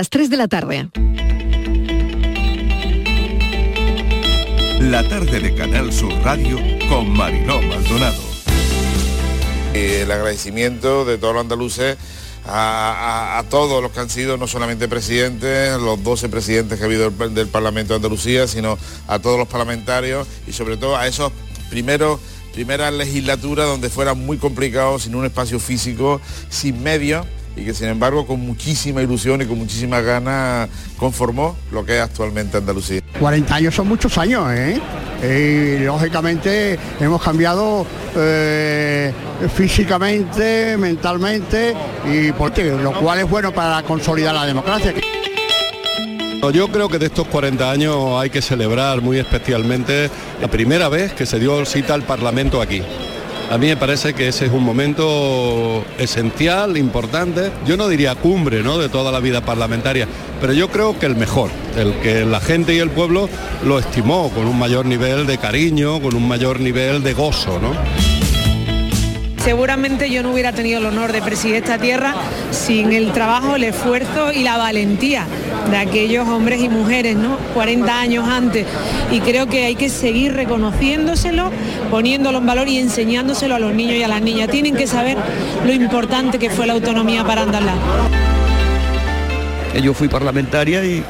Las 3 de la tarde. La tarde de Canal Sur Radio con Mariló Maldonado. El agradecimiento de todos los andaluces a, todos los que han sido no solamente presidentes, los 12 presidentes que ha habido del, del Parlamento de Andalucía, sino a todos los parlamentarios y sobre todo a esos primeros primera legislatura donde fuera muy complicado, sin un espacio físico, sin medios y que sin embargo con muchísima ilusión y con muchísimas ganas conformó lo que es actualmente Andalucía. 40 años son muchos años, ¿eh? Y lógicamente hemos cambiado eh, físicamente, mentalmente, y porque lo cual es bueno para consolidar la democracia. Yo creo que de estos 40 años hay que celebrar muy especialmente la primera vez que se dio cita al Parlamento aquí. A mí me parece que ese es un momento esencial, importante, yo no diría cumbre ¿no? de toda la vida parlamentaria, pero yo creo que el mejor, el que la gente y el pueblo lo estimó con un mayor nivel de cariño, con un mayor nivel de gozo. ¿no? Seguramente yo no hubiera tenido el honor de presidir esta tierra sin el trabajo, el esfuerzo y la valentía de aquellos hombres y mujeres, ¿no? 40 años antes. Y creo que hay que seguir reconociéndoselo, poniéndolo en valor y enseñándoselo a los niños y a las niñas. Tienen que saber lo importante que fue la autonomía para Andalá. Yo fui parlamentaria y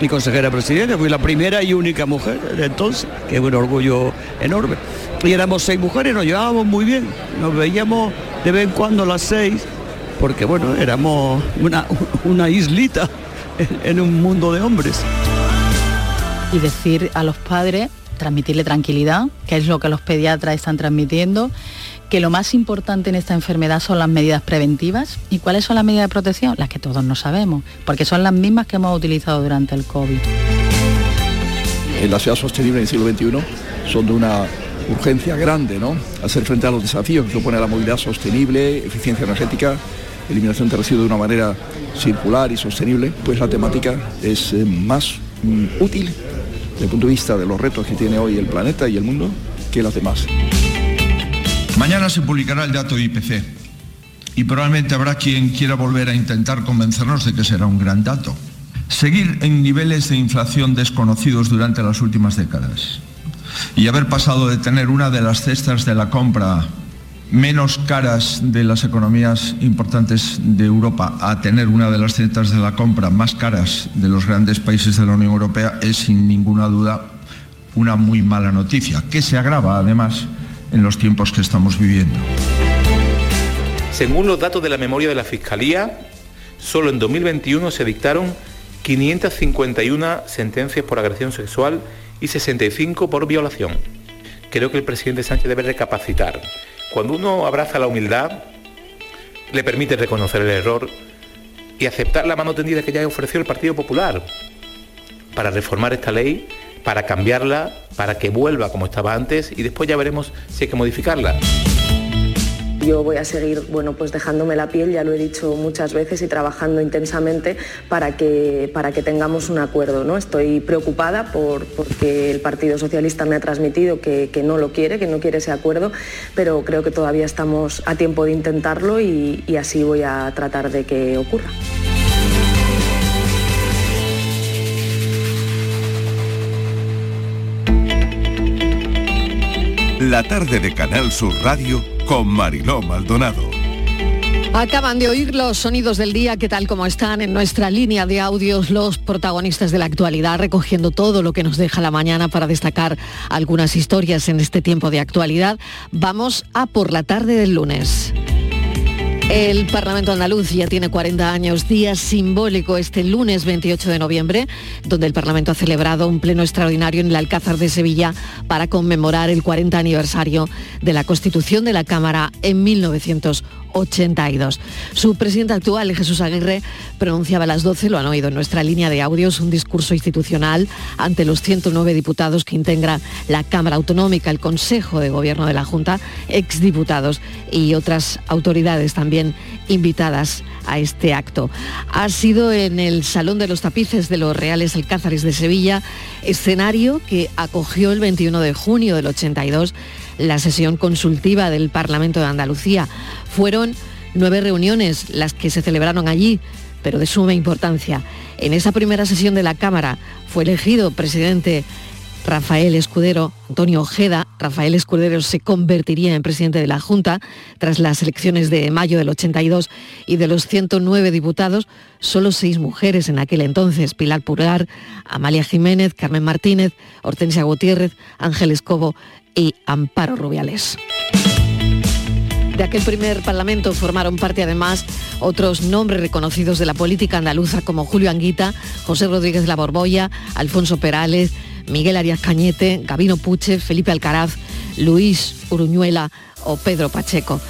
mi consejera presidenta, fui la primera y única mujer de entonces, que es un orgullo enorme y éramos seis mujeres, nos llevábamos muy bien, nos veíamos de vez en cuando las seis, porque bueno, éramos una, una islita en, un mundo de hombres. Y decir a los padres, transmitirle tranquilidad, que es lo que los pediatras están transmitiendo, que lo más importante en esta enfermedad son las medidas preventivas. ¿Y cuáles son las medidas de protección? Las que todos no sabemos, porque son las mismas que hemos utilizado durante el COVID. En la ciudad sostenible del siglo XXI son de una urgencia grande, ¿no? Hacer frente a los desafíos que supone la movilidad sostenible, eficiencia energética, eliminación de residuos de una manera circular y sostenible, pues la temática es eh, más mm, útil desde el punto de vista de los retos que tiene hoy el planeta y el mundo que las demás. Mañana se publicará el dato IPC y probablemente habrá quien quiera volver a intentar convencernos de que será un gran dato. Seguir en niveles de inflación desconocidos durante las últimas décadas y haber pasado de tener una de las cestas de la compra menos caras de las economías importantes de Europa a tener una de las cestas de la compra más caras de los grandes países de la Unión Europea es sin ninguna duda una muy mala noticia, que se agrava además en los tiempos que estamos viviendo. Según los datos de la memoria de la Fiscalía, solo en 2021 se dictaron 551 sentencias por agresión sexual y 65 por violación. Creo que el presidente Sánchez debe recapacitar. Cuando uno abraza la humildad, le permite reconocer el error y aceptar la mano tendida que ya ofreció el Partido Popular para reformar esta ley, para cambiarla, para que vuelva como estaba antes y después ya veremos si hay que modificarla. Yo voy a seguir bueno, pues dejándome la piel, ya lo he dicho muchas veces, y trabajando intensamente para que, para que tengamos un acuerdo. ¿no? Estoy preocupada por, porque el Partido Socialista me ha transmitido que, no lo quiere, que no quiere ese acuerdo, pero creo que todavía estamos a tiempo de intentarlo y, y así voy a tratar de que ocurra. La tarde de Canal Sur Radio con Mariló Maldonado. Acaban de oír los sonidos del día que tal como están en nuestra línea de audios los protagonistas de la actualidad, recogiendo todo lo que nos deja la mañana para destacar algunas historias en este tiempo de actualidad. Vamos a por la tarde del lunes. El Parlamento andaluz ya tiene 40 años, día simbólico este lunes 28 de noviembre, donde el Parlamento ha celebrado un pleno extraordinario en el Alcázar de Sevilla para conmemorar el 40 aniversario de la Constitución de la Cámara en 1980. 82. Su presidente actual, Jesús Aguirre, pronunciaba a las 12, lo han oído en nuestra línea de audios, un discurso institucional ante los 109 diputados que integran la Cámara Autonómica, el Consejo de Gobierno de la Junta, exdiputados y otras autoridades también invitadas a este acto. Ha sido en el Salón de los Tapices de los Reales Alcázares de Sevilla, escenario que acogió el 21 de junio del 82 la sesión consultiva del Parlamento de Andalucía. Fueron nueve reuniones las que se celebraron allí, pero de suma importancia. En esa primera sesión de la Cámara fue elegido presidente Rafael Escudero, Antonio Ojeda, Rafael Escudero se convertiría en presidente de la Junta tras las elecciones de mayo del 82 y de los 109 diputados, solo seis mujeres en aquel entonces, Pilar Purgar, Amalia Jiménez, Carmen Martínez, Hortensia Gutiérrez, Ángel Escobo y Amparo Rubiales. De aquel primer parlamento formaron parte además otros nombres reconocidos de la política andaluza como Julio Anguita, José Rodríguez de la Borbolla, Alfonso Perales, Miguel Arias Cañete, Gabino Puche, Felipe Alcaraz, Luis Uruñuela o Pedro Pacheco.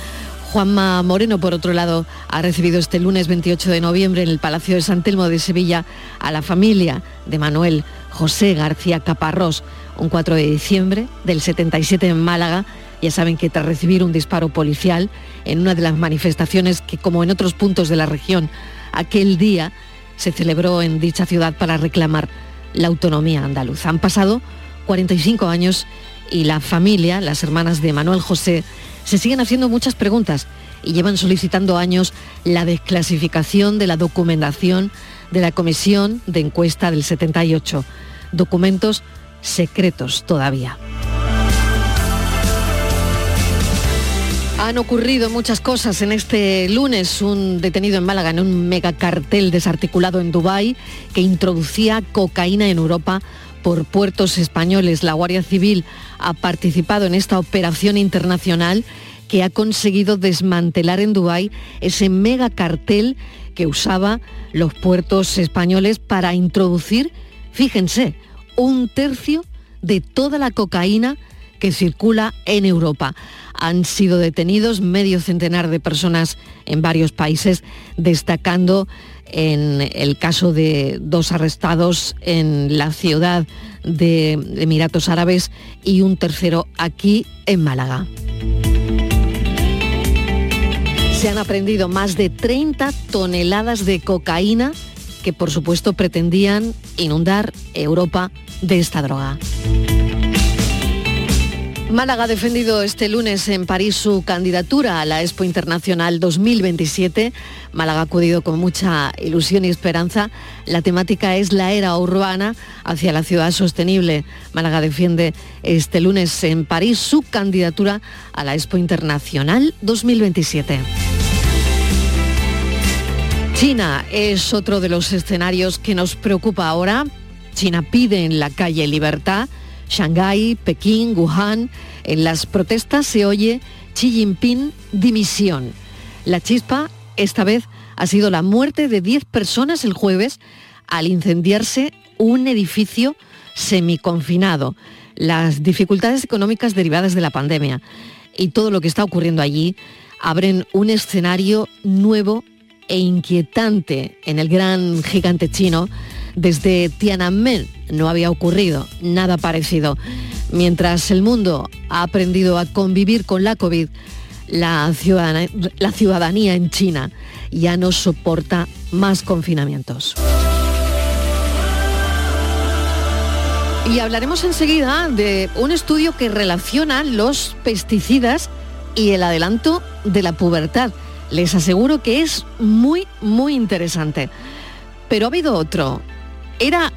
Juanma Moreno, por otro lado, ha recibido este lunes 28 de noviembre en el Palacio de San Telmo de Sevilla a la familia de Manuel José García Caparrós, un 4 de diciembre del 77 en Málaga. Ya saben que tras recibir un disparo policial en una de las manifestaciones que, como en otros puntos de la región, aquel día se celebró en dicha ciudad para reclamar la autonomía andaluza. Han pasado 45 años y la familia, las hermanas de Manuel José, se siguen haciendo muchas preguntas y llevan solicitando años la desclasificación de la documentación de la Comisión de Encuesta del 78. Documentos secretos todavía. Han ocurrido muchas cosas en este lunes. Un detenido en Málaga en un megacartel desarticulado en Dubái que introducía cocaína en Europa por puertos españoles. La Guardia Civil ha participado en esta operación internacional que ha conseguido desmantelar en Dubái ese megacartel que usaba los puertos españoles para introducir, fíjense, un tercio de toda la cocaína que circula en Europa. Han sido detenidos medio centenar de personas en varios países, destacando en el caso de dos arrestados en la ciudad de Emiratos Árabes y un tercero aquí en Málaga. Se han aprendido más de 30 toneladas de cocaína que por supuesto pretendían inundar Europa de esta droga. Málaga ha defendido este lunes en París su candidatura a la Expo Internacional 2027. Málaga ha acudido con mucha ilusión y esperanza. La temática es la era urbana hacia la ciudad sostenible. Málaga defiende este lunes en París su candidatura a la Expo Internacional 2027. China es otro de los escenarios que nos preocupa ahora. China pide en la calle libertad Shanghái, Pekín, Wuhan. En las protestas se oye Xi Jinping dimisión. La chispa esta vez ha sido la muerte de 10 personas el jueves al incendiarse un edificio semiconfinado. Las dificultades económicas derivadas de la pandemia y todo lo que está ocurriendo allí abren un escenario nuevo e inquietante en el gran gigante chino desde Tiananmen no había ocurrido nada parecido. Mientras el mundo ha aprendido a convivir con la COVID, la ciudadanía, la ciudadanía en China ya no soporta más confinamientos. Y hablaremos enseguida de un estudio que relaciona los pesticidas y el adelanto de la pubertad. Les aseguro que es muy, muy interesante. Pero ha habido otro, ¿Era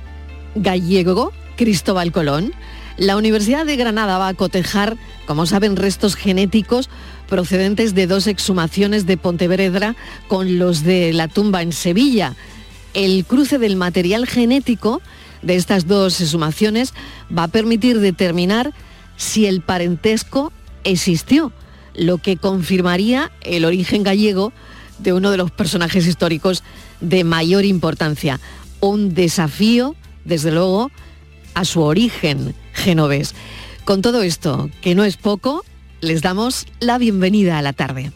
gallego Cristóbal Colón? La Universidad de Granada va a cotejar, como saben, restos genéticos procedentes de dos exhumaciones de Pontevedra con los de la tumba en Sevilla. El cruce del material genético de estas dos exhumaciones va a permitir determinar si el parentesco existió, lo que confirmaría el origen gallego de uno de los personajes históricos de mayor importancia un desafío, desde luego, a su origen genovés. Con todo esto, que no es poco, les damos la bienvenida a la tarde.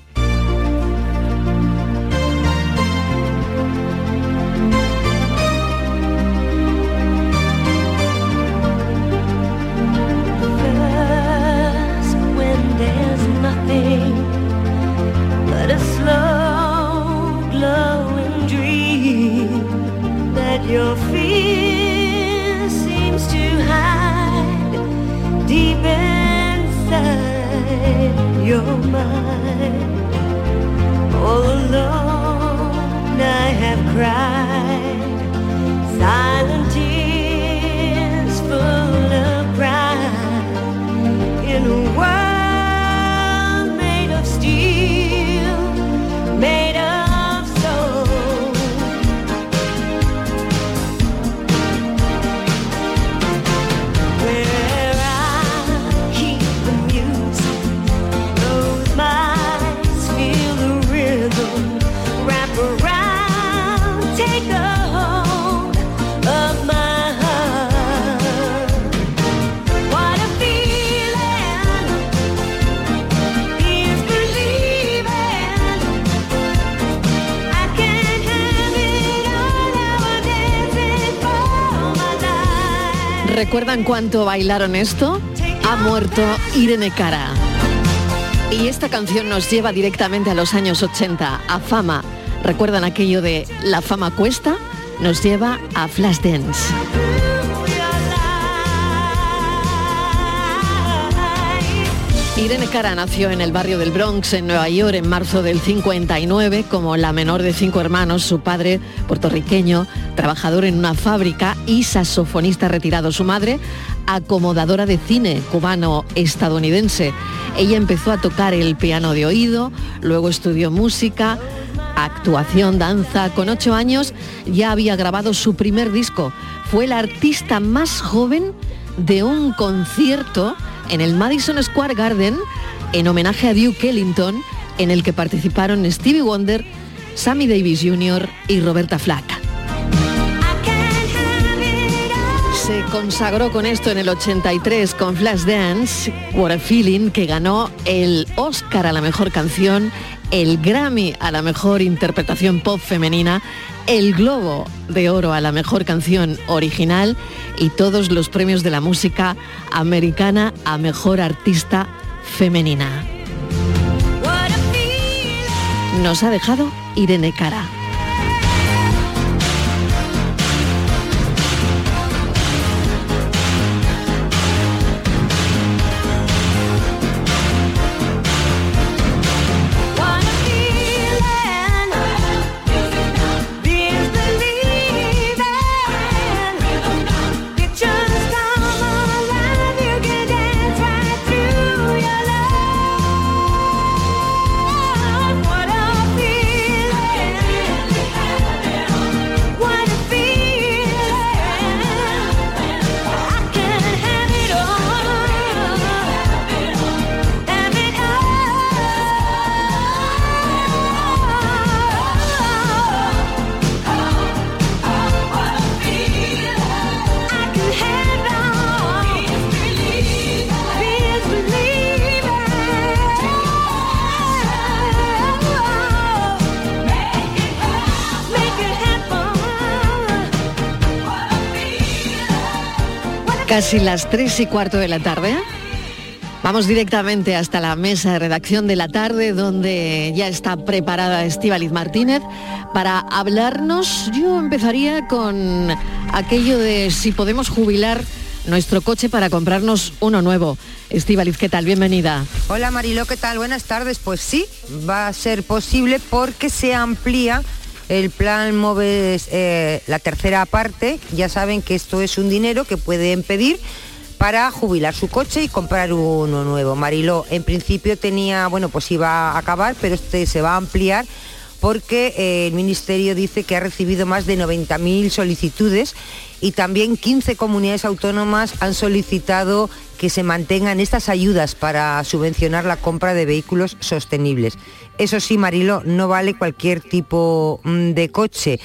cry. ¿Recuerdan cuánto bailaron esto? Ha muerto Irene Cara. Y esta canción nos lleva directamente a los años 80, a fama. ¿Recuerdan aquello de La fama cuesta? Nos lleva a Flashdance. Irene Cara nació en el barrio del Bronx, en Nueva York, en marzo del 59, como la menor de cinco hermanos. Su padre, puertorriqueño, trabajador en una fábrica y saxofonista retirado. Su madre, acomodadora de cine cubano-estadounidense. Ella empezó a tocar el piano de oído, luego estudió música, actuación, danza. Con ocho años ya había grabado su primer disco. Fue la artista más joven de un concierto en el Madison Square Garden en homenaje a Duke Ellington, en el que participaron Stevie Wonder, Sammy Davis Jr. y Roberta Flack. Se consagró con esto en el 83 con Flashdance, What a Feeling, que ganó el Oscar a la mejor canción, el Grammy a la mejor interpretación pop femenina, el Globo de Oro a la mejor canción original y todos los premios de la música americana a mejor artista femenina. Nos ha dejado Irene Cara. Casi las tres y cuarto de la tarde. Vamos directamente hasta la mesa de redacción de la tarde, donde ya está preparada Estíbaliz Martínez para hablarnos. Yo empezaría con aquello de si podemos jubilar nuestro coche para comprarnos uno nuevo. Estíbaliz, ¿qué tal? Bienvenida. Hola Marilo, ¿qué tal? Buenas tardes. Pues sí, va a ser posible porque se amplía el plan MOVES, eh, la tercera parte. Ya saben que esto es un dinero que pueden pedir para jubilar su coche y comprar uno nuevo. Mariló, en principio tenía, bueno, pues iba a acabar, pero este se va a ampliar porque eh, el Ministerio dice que ha recibido más de 90.000 solicitudes y también 15 comunidades autónomas han solicitado que se mantengan estas ayudas para subvencionar la compra de vehículos sostenibles. Eso sí, Marilo, no vale cualquier tipo mm, de coche.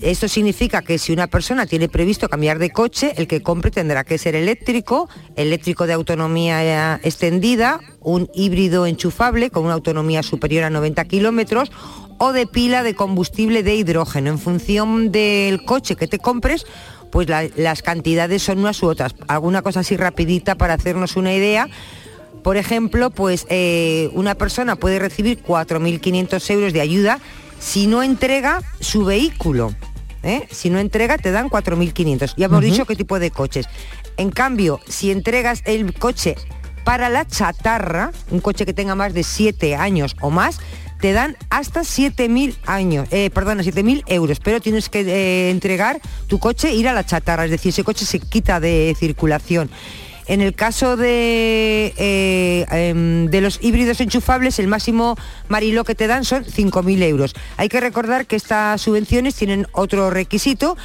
Esto significa que si una persona tiene previsto cambiar de coche, el que compre tendrá que ser eléctrico, eléctrico de autonomía eh, extendida, un híbrido enchufable con una autonomía superior a 90 kilómetros o de pila de combustible de hidrógeno. En función del coche que te compres, pues la- las cantidades son unas u otras. Alguna cosa así rapidita para hacernos una idea. Por ejemplo, pues eh, una persona puede recibir 4.500 euros de ayuda si no entrega su vehículo. ¿eh? Si no entrega, te dan 4.500. Ya hemos dicho qué tipo de coches. En cambio, si entregas el coche para la chatarra, un coche que tenga más de 7 años o más, te dan hasta 7.000 años, eh, perdona, 7.000 euros, pero tienes que eh, entregar tu coche, ir a la chatarra, es decir, ese coche se quita de circulación. En el caso de, eh, em, de los híbridos enchufables, el máximo marilo que te dan son 5.000 euros. Hay que recordar que estas subvenciones tienen otro requisito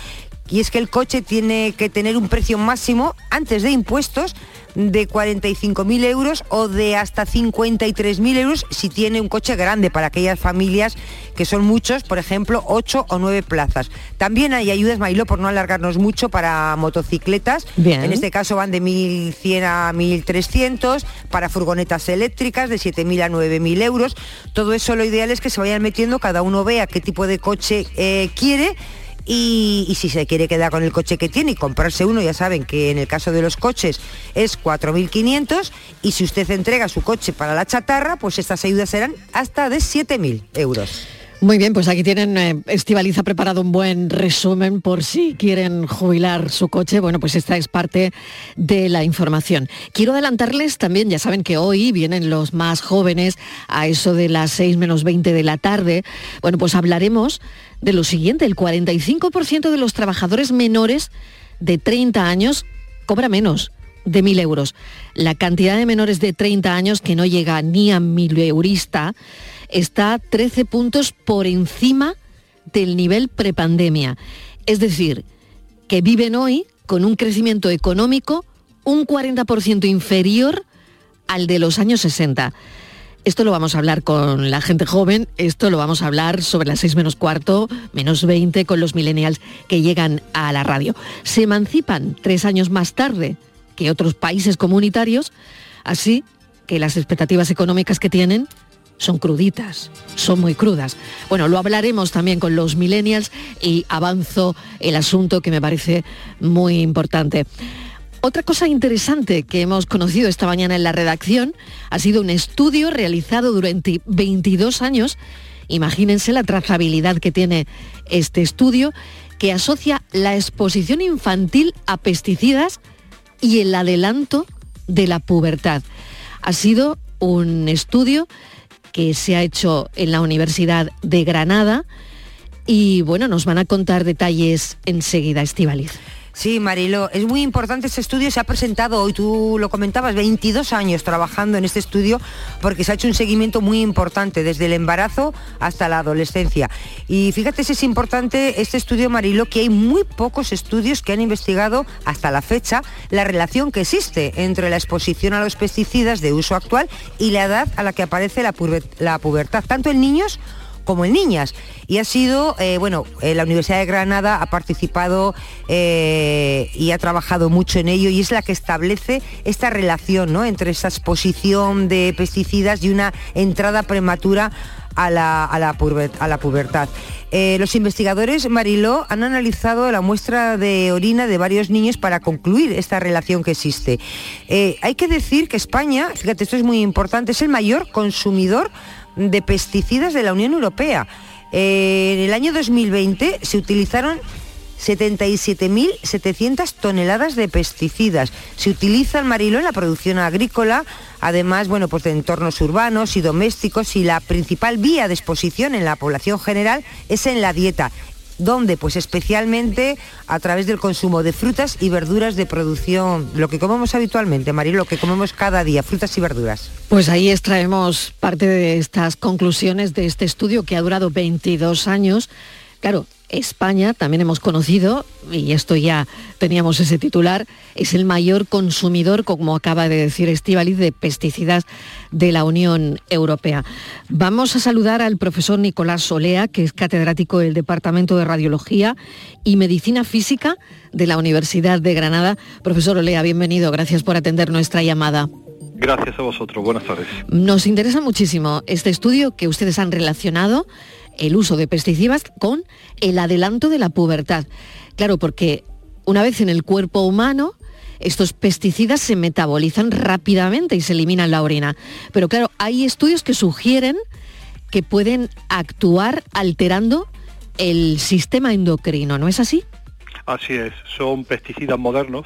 y es que el coche tiene que tener un precio máximo antes de impuestos de 45.000 euros o de hasta 53.000 euros si tiene un coche grande para aquellas familias que son muchos, por ejemplo, 8 o 9 plazas. También hay ayudas, Mailo, por no alargarnos mucho, para motocicletas. Bien. En este caso van de 1.100 a 1.300, para furgonetas eléctricas de 7.000 a 9.000 euros. Todo eso lo ideal es que se vayan metiendo, cada uno vea qué tipo de coche eh, quiere y, si se quiere quedar con el coche que tiene y comprarse uno, ya saben que en el caso de los coches es 4.500 y si usted entrega su coche para la chatarra, pues estas ayudas serán hasta de 7.000 euros. Muy bien, pues aquí tienen, eh, Estivaliz ha preparado un buen resumen por si quieren jubilar su coche. Bueno, pues esta es parte de la información. Quiero adelantarles también, ya saben que hoy vienen los más jóvenes a eso de las 6 menos 20 de la tarde. Bueno, pues hablaremos de lo siguiente, el 45% de los trabajadores menores de 30 años cobra menos de 1.000 euros. La cantidad de menores de 30 años que no llega ni a 1.000 eurista está 13 puntos por encima del nivel prepandemia. Es decir, que viven hoy con un crecimiento económico un 40% inferior al de los años 60. Esto lo vamos a hablar con la gente joven, esto lo vamos a hablar sobre las 6 menos cuarto, menos 20 con los millennials que llegan a la radio. Se emancipan tres años más tarde que otros países comunitarios, así que las expectativas económicas que tienen son cruditas, son muy crudas. Bueno, lo hablaremos también con los millennials y avanzo el asunto que me parece muy importante. Otra cosa interesante que hemos conocido esta mañana en la redacción ha sido un estudio realizado durante 22 años. Imagínense la trazabilidad que tiene este estudio que asocia la exposición infantil a pesticidas y el adelanto de la pubertad. Ha sido un estudio que se ha hecho en la Universidad de Granada y bueno, nos van a contar detalles enseguida, Estivaliz. Sí, Marilo, es muy importante este estudio, se ha presentado hoy, tú lo comentabas, 22 años trabajando en este estudio porque se ha hecho un seguimiento muy importante desde el embarazo hasta la adolescencia. Y fíjate si es importante este estudio, Marilo, que hay muy pocos estudios que han investigado hasta la fecha la relación que existe entre la exposición a los pesticidas de uso actual y la edad a la que aparece la pubertad, tanto en niños como en niñas. Y ha sido, eh, bueno, eh, la Universidad de Granada ha participado eh, y ha trabajado mucho en ello y es la que establece esta relación ¿no? entre esa exposición de pesticidas y una entrada prematura a la, a la pubertad. Los investigadores Mariló han analizado la muestra de orina de varios niños para concluir esta relación que existe. Hay que decir que España, fíjate, esto es muy importante, es el mayor consumidor de pesticidas de la Unión Europea. Eh, en el año 2020 se utilizaron 77.700 toneladas de pesticidas. Se utiliza el marilo en la producción agrícola, además, bueno, pues de entornos urbanos y domésticos y la principal vía de exposición en la población general es en la dieta. Donde pues especialmente a través del consumo de frutas y verduras de producción, lo que comemos habitualmente, Marilo, lo que comemos cada día, frutas y verduras. Pues ahí extraemos parte de estas conclusiones de este estudio que ha durado 22 años. Claro, España, también hemos conocido, y esto ya teníamos ese titular, es el mayor consumidor, como acaba de decir Estivaliz, de pesticidas de la Unión Europea. Vamos a saludar al profesor Nicolás Solea, que es catedrático del Departamento de Radiología y Medicina Física de la Universidad de Granada. Profesor Olea, bienvenido, gracias por atender nuestra llamada. Gracias a vosotros, buenas tardes. Nos interesa muchísimo este estudio que ustedes han relacionado el uso de pesticidas con el adelanto de la pubertad. Claro, porque una vez en el cuerpo humano, estos pesticidas se metabolizan rápidamente y se eliminan la orina. Pero claro, hay estudios que sugieren que pueden actuar alterando el sistema endocrino, ¿no es así? Así es, son pesticidas modernos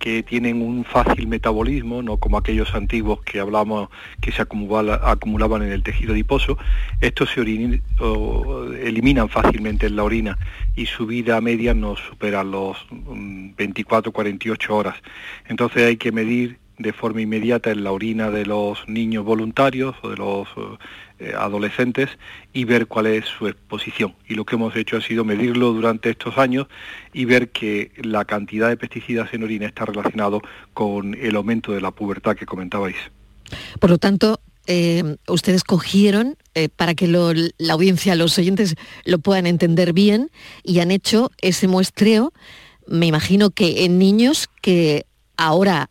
que tienen un fácil metabolismo, no como aquellos antiguos que hablamos que se acumula- acumulaban en el tejido adiposo. Estos se eliminan fácilmente en la orina y su vida media no supera los 24-48 horas. Entonces hay que medir de forma inmediata en la orina de los niños voluntarios o de los eh, adolescentes y ver cuál es su exposición. Y lo que hemos hecho ha sido medirlo durante estos años y ver que la cantidad de pesticidas en orina está relacionado con el aumento de la pubertad que comentabais. Por lo tanto, eh, ustedes cogieron, eh, para que la audiencia, los oyentes lo puedan entender bien, y han hecho ese muestreo, me imagino que en niños que ahora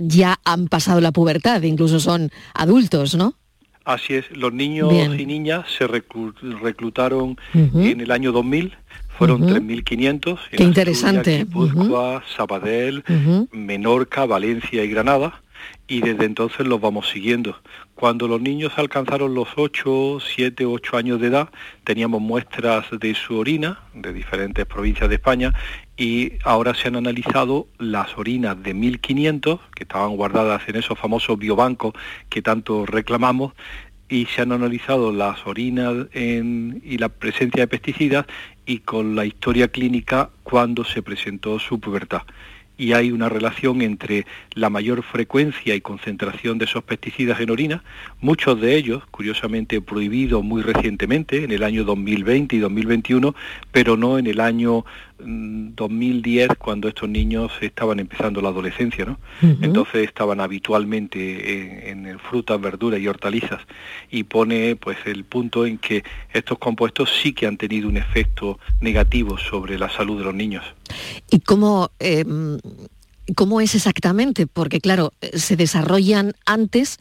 ya han pasado la pubertad, incluso son adultos, ¿no? Así es, los niños Bien. y niñas se reclu- reclutaron Ujú. en el año 2000, fueron Ujú. 3.500. en Qué Asturias, interesante. Guipúzcoa, Sabadell, Ujú. Menorca, Valencia y Granada y desde entonces los vamos siguiendo. Cuando los niños alcanzaron los 8, 7, 8 años de edad, teníamos muestras de su orina de diferentes provincias de España y ahora se han analizado las orinas de 1500 que estaban guardadas en esos famosos biobancos que tanto reclamamos y se han analizado las orinas y la presencia de pesticidas y con la historia clínica cuando se presentó su pubertad. Y hay una relación entre la mayor frecuencia y concentración de esos pesticidas en orina, muchos de ellos, curiosamente, prohibidos muy recientemente, en el año 2020 y 2021, pero no en el año 2010, cuando estos niños estaban empezando la adolescencia, ¿no? Entonces estaban habitualmente en, en frutas, verduras y hortalizas y pone pues el punto en que estos compuestos sí que han tenido un efecto negativo sobre la salud de los niños. ¿Y cómo, eh, cómo es exactamente? Porque claro, se desarrollan antes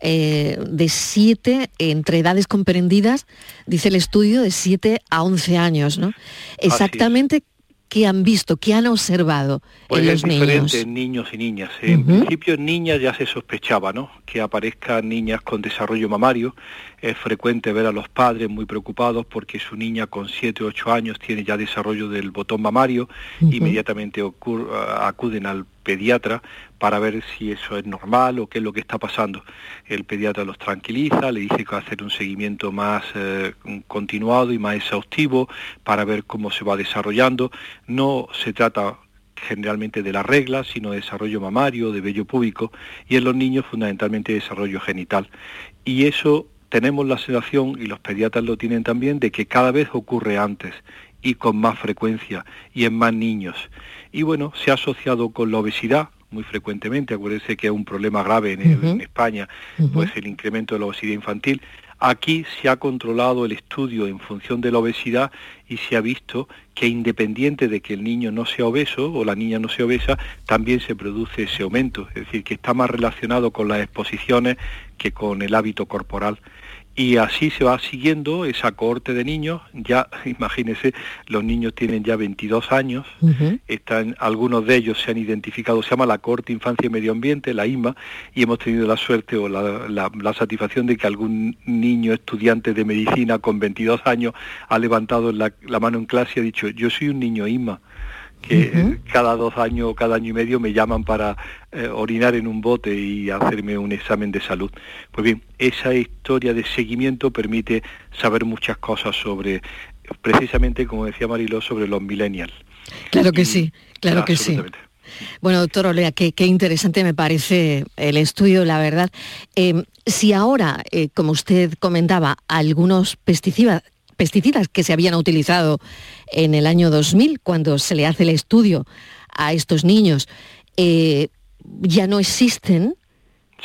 eh, de 7, entre edades comprendidas, dice el estudio, de 7 a 11 años, ¿no? Exactamente qué han visto, qué han observado Pues en es los diferente niños. en niños y niñas. En Ujú. principio en niñas ya se sospechaba, ¿no? Que aparezcan niñas con desarrollo mamario. Es frecuente ver a los padres muy preocupados porque su niña con 7 o 8 años tiene ya desarrollo del botón mamario. Ujú. Inmediatamente acuden al pediatra para ver si eso es normal o qué es lo que está pasando. El pediatra los tranquiliza, le dice que va a hacer un seguimiento más eh, continuado y más exhaustivo para ver cómo se va desarrollando. No se trata generalmente de la regla, sino de desarrollo mamario, de vello púbico, y en los niños fundamentalmente desarrollo genital. Y eso tenemos la sensación, y los pediatras lo tienen también, de que cada vez ocurre antes y con más frecuencia y en más niños. Y bueno, se ha asociado con la obesidad muy frecuentemente, acuérdense que es un problema grave en, Ujú. en España, pues el incremento de la obesidad infantil. Aquí se ha controlado el estudio en función de la obesidad y se ha visto que independiente de que el niño no sea obeso o la niña no sea obesa, también se produce ese aumento, es decir, que está más relacionado con las exposiciones que con el hábito corporal. Y así se va siguiendo esa cohorte de niños, ya imagínense, los niños tienen ya 22 años, están, algunos de ellos se han identificado, se llama la Corte Infancia y Medio Ambiente, la IMA, y hemos tenido la suerte o la, la- la satisfacción de que algún niño estudiante de medicina con 22 años ha levantado la, la mano en clase y ha dicho, yo soy un niño IMA que cada dos años o cada año y medio me llaman para eh, orinar en un bote y hacerme un examen de salud. Pues bien, esa historia de seguimiento permite saber muchas cosas sobre, precisamente como decía Mariló, sobre los millennials. Claro que sí, claro que sí. Bueno, doctor Olea, qué, qué interesante me parece el estudio, la verdad. Eh, si ahora, eh, como usted comentaba, algunos pesticidas, pesticidas que se habían utilizado en el año 2000, cuando se le hace el estudio a estos niños, eh, ya no existen,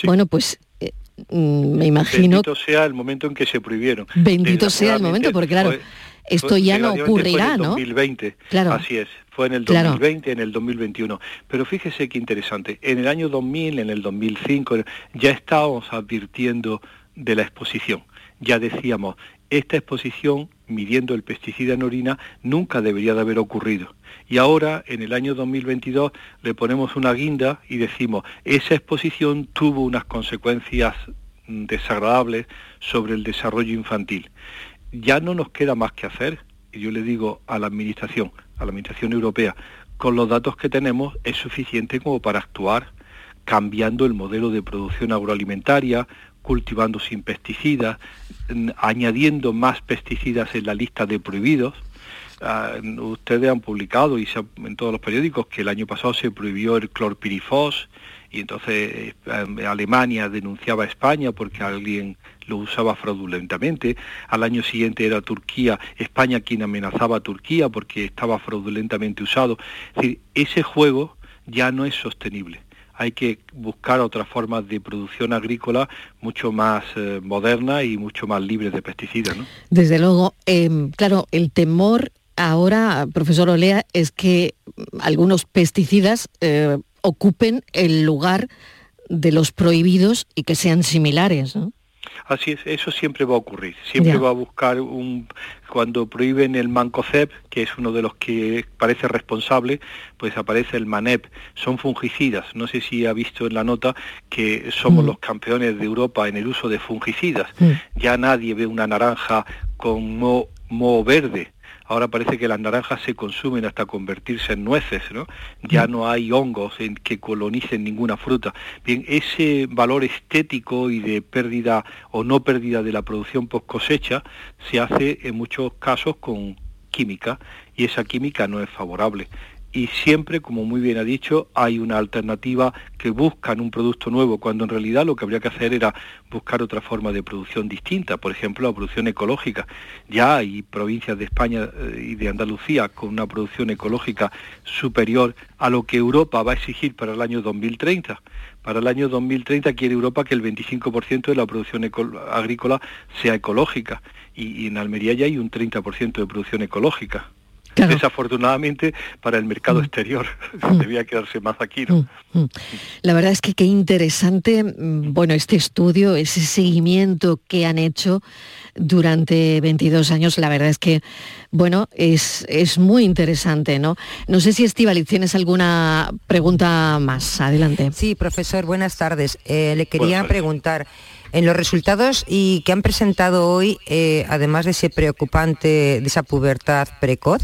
bueno, pues eh, mm, me imagino, Bendito sea el momento en que se prohibieron. bendito sea el momento, porque claro, Fue- esto fue- ya no relativamente fue ocurrirá, en el ¿no? 2020, Claro. así es, fue en el Claro. 2020, en el 2021. Pero fíjese qué interesante, en el año 2000, en el 2005, ya estábamos advirtiendo de la exposición. Ya decíamos, esta exposición, midiendo el pesticida en orina, nunca debería de haber ocurrido. Y ahora, en el año 2022, le ponemos una guinda y decimos, esa exposición tuvo unas consecuencias mm, desagradables sobre el desarrollo infantil. Ya no nos queda más que hacer. que yo le digo a la Administración, a la Administración Europea, con los datos que tenemos es suficiente como para actuar cambiando el modelo de producción agroalimentaria, cultivando sin pesticidas, mm, añadiendo más pesticidas en la lista de prohibidos. Ah, ustedes han publicado y se ha- en todos los periódicos que el año pasado se prohibió el clorpirifos y entonces eh, Alemania denunciaba a España porque alguien lo usaba fraudulentamente. Al año siguiente era Turquía, España quien amenazaba a Turquía porque estaba fraudulentamente usado. Es decir, ese juego ya no es sostenible. Hay que buscar otras formas de producción agrícola mucho más eh, moderna y mucho más libres de pesticidas. Desde luego, eh, claro, el temor ahora, profesor Olea, es que algunos pesticidas eh, ocupen el lugar de los prohibidos y que sean similares. Así es, eso siempre va a ocurrir. Siempre va a buscar un cuando prohíben el mancozeb, que es uno de los que parece responsable, pues aparece el manep. Son fungicidas. No sé si ha visto en la nota que somos los campeones de Europa en el uso de fungicidas. Ya nadie ve una naranja con moho, moho verde. Ahora parece que las naranjas se consumen hasta convertirse en nueces, ¿no? Ya no hay hongos en que colonicen ninguna fruta. Bien, ese valor estético y de pérdida o no pérdida de la producción post cosecha se hace en muchos casos con química y esa química no es favorable. Y siempre, como muy bien ha dicho, hay una alternativa que buscan un producto nuevo, cuando en realidad lo que habría que hacer era buscar otra forma de producción distinta, por ejemplo, la producción ecológica. Ya hay provincias de España eh, y de Andalucía con una producción ecológica superior a lo que Europa va a exigir para el año 2030. Para el año 2030 quiere Europa que el 25% de la producción agrícola sea ecológica y, y en Almería ya hay un 30% de producción ecológica. Desafortunadamente para el mercado exterior debía quedarse más aquí, ¿no? Mm. La verdad es que qué interesante, mm, bueno, este estudio, ese seguimiento que han hecho durante 22 años, la verdad es que, bueno, es, es muy interesante, ¿no? No sé si Estivaliz, ¿tienes alguna pregunta más? Adelante. Sí, profesor, buenas tardes. Eh, le quería preguntar, en los resultados y que han presentado hoy, eh, además de ese preocupante, de esa pubertad precoz,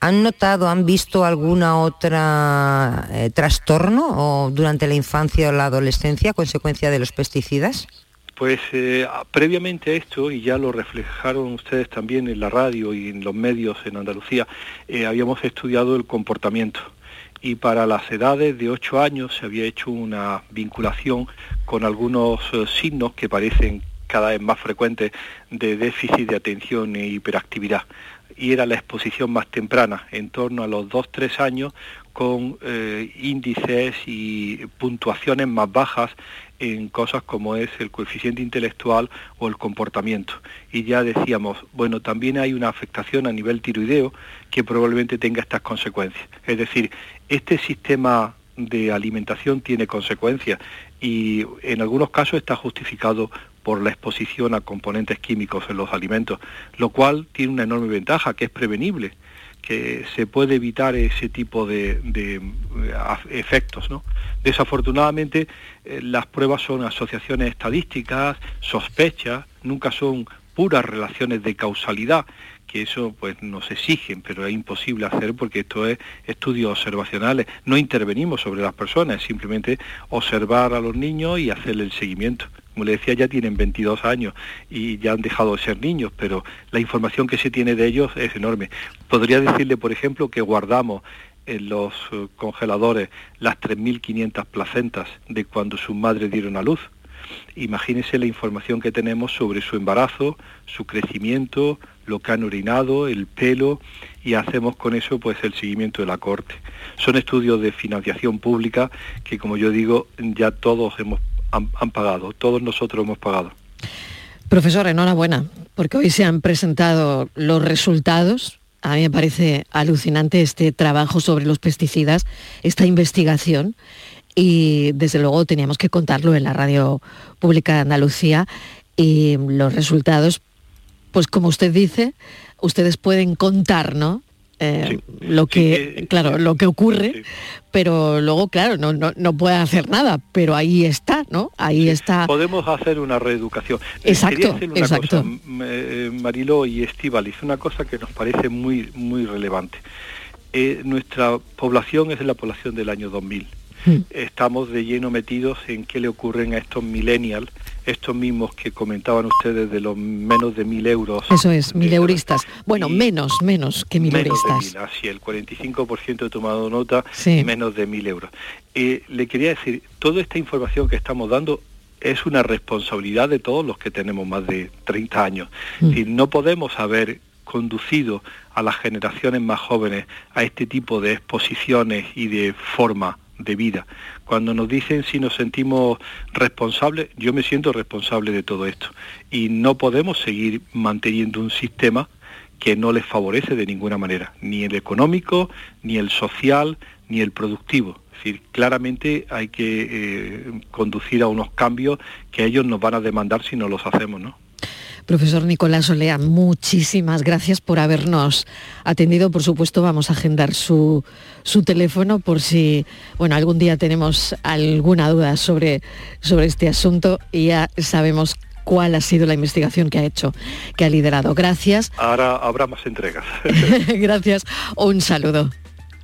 ¿han notado, han visto alguna otra eh, trastorno durante la infancia o la adolescencia a consecuencia de los pesticidas? Pues eh, previamente a esto, y ya lo reflejaron ustedes también en la radio y en los medios en Andalucía, habíamos estudiado el comportamiento. Y para las edades de 8 años se había hecho una vinculación con algunos eh, signos que parecen cada vez más frecuentes de déficit de atención e hiperactividad. Y era la exposición más temprana, en torno a los 2-3 años, con eh, índices y puntuaciones más bajas en cosas como es el coeficiente intelectual o el comportamiento. Y ya decíamos, bueno, también hay una afectación a nivel tiroideo que probablemente tenga estas consecuencias. Es decir, este sistema de alimentación tiene consecuencias y en algunos casos está justificado por la exposición a componentes químicos en los alimentos, lo cual tiene una enorme ventaja, que es prevenible que se puede evitar ese tipo de, efectos. Desafortunadamente, eh, las pruebas son asociaciones estadísticas, sospechas, nunca son puras relaciones de causalidad, que eso pues nos exigen, pero es imposible hacer porque esto es estudios observacionales. No intervenimos sobre las personas, es simplemente observar a los niños y hacerle el seguimiento. Como le decía, ya tienen 22 años y ya han dejado de ser niños, pero la información que se tiene de ellos es enorme. Podría decirle, por ejemplo, que guardamos en los eh, congeladores las 3.500 placentas de cuando sus madres dieron a luz. Imagínese la información que tenemos sobre su embarazo, su crecimiento, lo que han orinado, el pelo y hacemos con eso pues el seguimiento de la corte. Son estudios de financiación pública que como yo digo ya todos hemos han, han pagado, todos nosotros hemos pagado. Profesor, enhorabuena, porque hoy se han presentado los resultados. A mí me parece alucinante este trabajo sobre los pesticidas, esta investigación, y desde luego teníamos que contarlo en la radio pública de Andalucía. Y los resultados, pues como usted dice, ustedes pueden contar, ¿no? eh, lo que, claro, lo que ocurre, pero luego, claro, no, no, no puede hacer nada, pero ahí está, ¿no? Ahí está. Podemos hacer una reeducación. Eh, Exacto, hacer una exacto. cosa, m- eh, Mariló y Estíbaliz, una cosa que nos parece muy, muy relevante. Eh, nuestra población es la población del año 2000. Estamos de lleno metidos en qué le ocurren a estos millennials, estos mismos que comentaban ustedes de los menos de mil euros. Eso es, mileuristas. Bueno, menos, menos que Menos de mil, así, el 45% he tomado nota, Sí. menos de mil euros. Eh, le quería decir, toda esta información que estamos dando es una responsabilidad de todos los que tenemos más de 30 años. Mm. Es decir, no podemos haber conducido a las generaciones más jóvenes a este tipo de exposiciones y de forma de vida. Cuando nos dicen si nos sentimos responsables, yo me siento responsable de todo esto. Y no podemos seguir manteniendo un sistema que no les favorece de ninguna manera, ni el económico, ni el social, ni el productivo. Es decir, claramente hay que eh, conducir a unos cambios que ellos nos van a demandar si no los hacemos, ¿no? Profesor Nicolás Olea, muchísimas gracias por habernos atendido. Por supuesto, vamos a agendar su, su teléfono por si, bueno, algún día tenemos alguna duda sobre, sobre este asunto y ya sabemos cuál ha sido la investigación que ha hecho, que ha liderado. Gracias, Ahora habrá más entregas. gracias. Un saludo.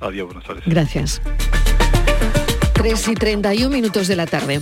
Adiós, buenas tardes. Gracias. 3 y 31 minutos de la tarde.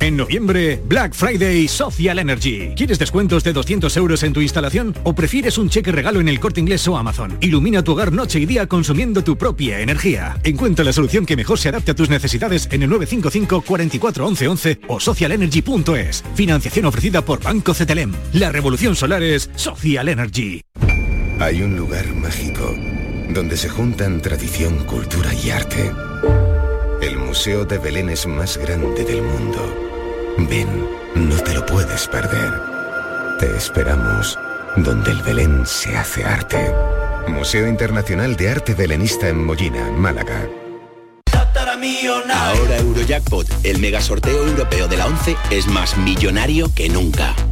En noviembre, Black Friday Social Energy. ¿Quieres descuentos de 200 euros en tu instalación o prefieres un cheque regalo en el corte inglés o Amazon? Ilumina tu hogar noche y día consumiendo tu propia energía. Encuentra la solución que mejor se adapte a tus necesidades en el 955 44 11 11 o socialenergy.es. Financiación ofrecida por Banco CTLM. La revolución solar es Social Energy. Hay un lugar mágico donde se juntan tradición, cultura y arte. El Museo de Belén es más grande del mundo. Ven, no te lo puedes perder. Te esperamos donde el Belén se hace arte. Museo Internacional de Arte Belenista en Mollina, Málaga. Ahora Eurojackpot, el mega sorteo europeo de la 11, es más millonario que nunca.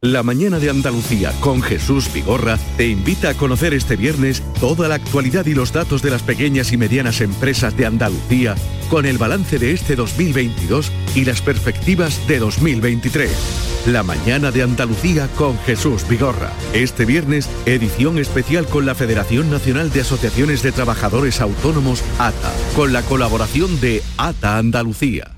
La mañana de Andalucía con Jesús Vigorra te invita a conocer este viernes toda la actualidad y los datos de las pequeñas y medianas empresas de Andalucía con el balance de este 2022 y las perspectivas de 2023. La mañana de Andalucía con Jesús Vigorra. Este viernes, edición especial con la Federación Nacional de Asociaciones de Trabajadores Autónomos, ATA, con la colaboración de ATA Andalucía.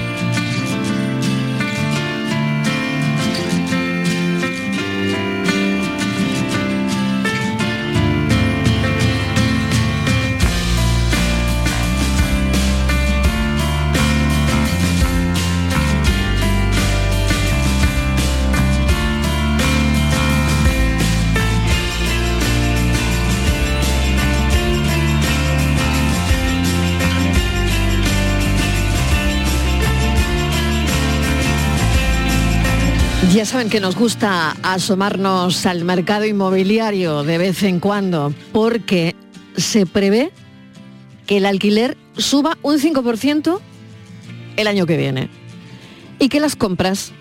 Ya saben que nos gusta asomarnos al mercado inmobiliario de vez en cuando porque se prevé que el alquiler suba un 5% el año que viene y que las compras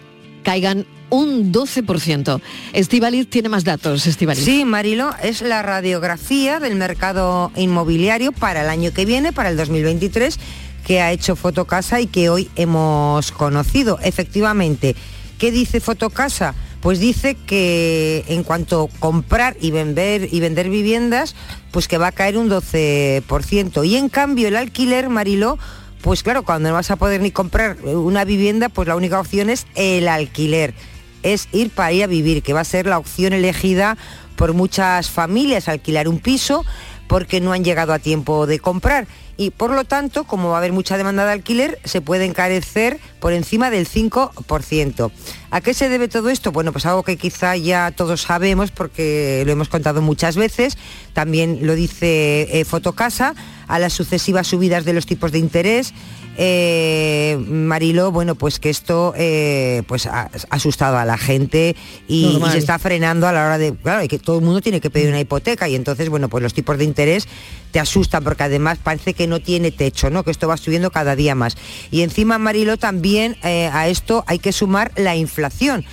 caigan un 12%. Estivaliz tiene más datos, Estivaliz. Sí, Marilo, es la radiografía del mercado inmobiliario para el año que viene, para el 2023, que ha hecho Fotocasa y que hoy hemos conocido. Efectivamente, ¿qué dice Fotocasa? Pues dice que en cuanto a comprar y vender y vender viviendas, pues que va a caer un 12%. Y en cambio el alquiler, Marilo, pues claro, cuando no vas a poder ni comprar una vivienda, pues la única opción es el alquiler. Es ir para ir a vivir, que va a ser la opción elegida por muchas familias, alquilar un piso porque no han llegado a tiempo de comprar. Y por lo tanto, como va a haber mucha demanda de alquiler, se puede encarecer por encima del 5%. ¿A qué se debe todo esto? Bueno, pues algo que quizá ya todos sabemos porque lo hemos contado muchas veces, también lo dice eh, Fotocasa, a las sucesivas subidas de los tipos de interés. Eh, Marilo, bueno, pues que esto eh, pues ha, asustado a la gente y, se está frenando a la hora de, claro, que todo el mundo tiene que pedir una hipoteca y entonces, bueno, pues los tipos de interés te asustan porque además parece que no tiene techo, ¿no? Que esto va subiendo cada día más. Y encima, Marilo, también eh, a esto hay que sumar la inflación.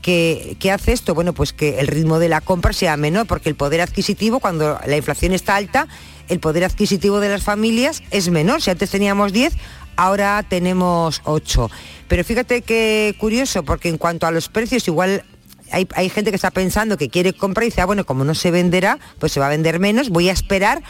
¿Qué, qué hace esto? Bueno, pues que el ritmo de la compra sea menor, porque el poder adquisitivo, cuando la inflación está alta, el poder adquisitivo de las familias es menor. Si antes teníamos 10, ahora tenemos 8. Pero fíjate qué curioso, porque en cuanto a los precios, igual hay, hay gente que está pensando que quiere comprar y dice, ah, bueno, como no se venderá, pues se va a vender menos, voy a esperar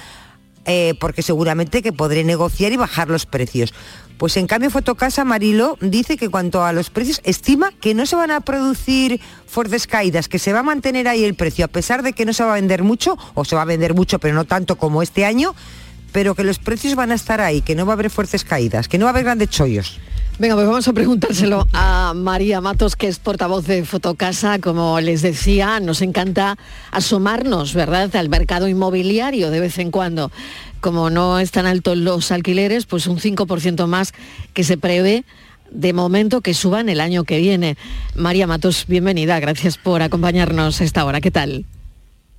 eh, porque seguramente que podré negociar y bajar los precios. Pues en cambio Fotocasa Marilo dice que cuanto a los precios estima que no se van a producir fuertes caídas, que se va a mantener ahí el precio a pesar de que no se va a vender mucho o se va a vender mucho pero no tanto como este año, pero que los precios van a estar ahí, que no va a haber fuertes caídas, que no va a haber grandes chollos. Venga, pues vamos a preguntárselo a María Matos, que es portavoz de Fotocasa. Como les decía, nos encanta asomarnos, ¿verdad?, al mercado inmobiliario de vez en cuando. Como no están altos los alquileres, pues un 5% más que se prevé de momento que suban el año que viene. María Matos, bienvenida, gracias por acompañarnos a esta hora. ¿Qué tal?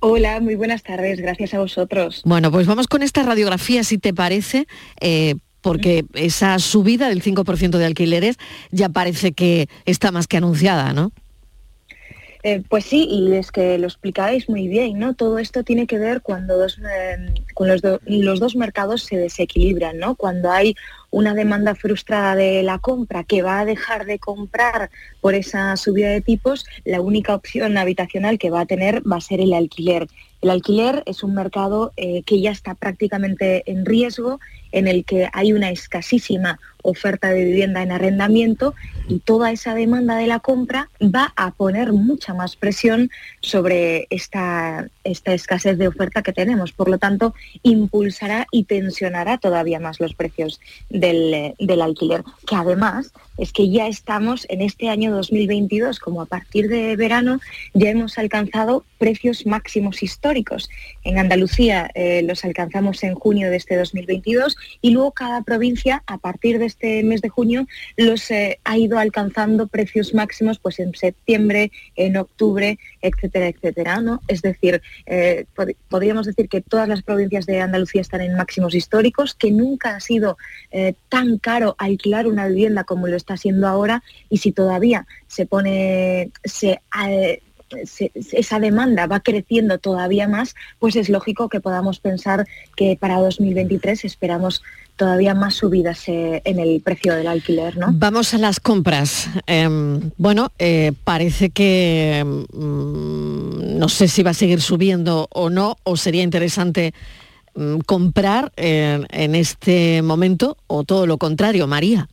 Hola, muy buenas tardes, gracias a vosotros. Bueno, pues vamos con esta radiografía, si te parece, eh, porque esa subida del 5% de alquileres ya parece que está más que anunciada, ¿no? Eh, pues sí, y es que lo explicáis muy bien, ¿no? Todo esto tiene que ver cuando eh, con los, los dos mercados se desequilibran, ¿no? Cuando hay una demanda frustrada de la compra que va a dejar de comprar por esa subida de tipos, la única opción habitacional que va a tener va a ser el alquiler. El alquiler es un mercado eh, que ya está prácticamente en riesgo, en el que hay una escasísima oferta de vivienda en arrendamiento y toda esa demanda de la compra va a poner mucha más presión sobre esta, esta escasez de oferta que tenemos. Por lo tanto, impulsará y tensionará todavía más los precios del, eh, del alquiler, que además es que ya estamos en este año 2022, como a partir de verano ya hemos alcanzado precios máximos históricos. En Andalucía eh, los alcanzamos en junio de este 2022 y luego cada provincia a partir de este mes de junio los eh, ha ido alcanzando precios máximos pues en septiembre, en octubre, etcétera, etcétera. ¿no? Es decir, eh, pod- podríamos decir que todas las provincias de Andalucía están en máximos históricos, que nunca ha sido tan caro alquilar una vivienda como lo está siendo ahora y si todavía se pone, esa demanda va creciendo todavía más, pues es lógico que podamos pensar que para 2023 esperamos todavía más subidas eh, en el precio del alquiler, ¿no? Vamos a las compras. Em, bueno, eh, parece que mm, no sé si va a seguir subiendo o no, o sería interesante mm, comprar en este momento, o todo lo contrario, María.